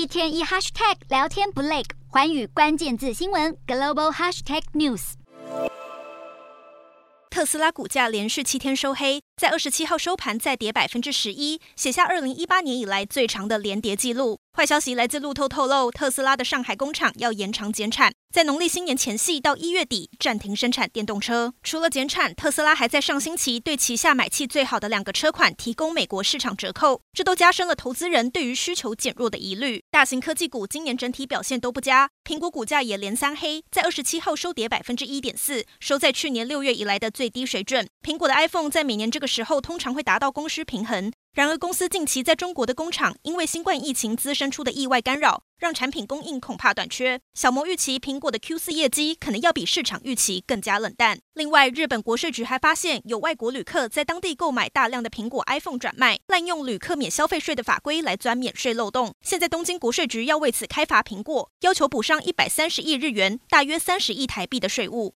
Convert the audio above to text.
一天一 hashtag 聊天不累，环宇关键字新闻 global hashtag news。特斯拉股价连续七天收黑，在二十七号收盘再跌百分之十一，写下二零一八年以来最长的连跌记录。坏消息来自路透透露，特斯拉的上海工厂要延长减产，在农历新年前夕到一月底暂停生产电动车。除了减产，特斯拉还在上星期对旗下买气最好的两个车款提供美国市场折扣，这都加深了投资人对于需求减弱的疑虑。大型科技股今年整体表现都不佳，苹果股价也连三黑，在二十七号收跌百分之一点四，收在去年六月以来的最低水准。苹果的 iPhone 在每年这个时候通常会达到供需平衡。然而，公司近期在中国的工厂因为新冠疫情滋生出的意外干扰，让产品供应恐怕短缺。小摩预期苹果的 Q 四业绩可能要比市场预期更加冷淡。另外，日本国税局还发现有外国旅客在当地购买大量的苹果 iPhone 转卖，滥用旅客免消费税的法规来钻免税漏洞。现在，东京国税局要为此开罚苹果，要求补上一百三十亿日元（大约三十亿台币）的税务。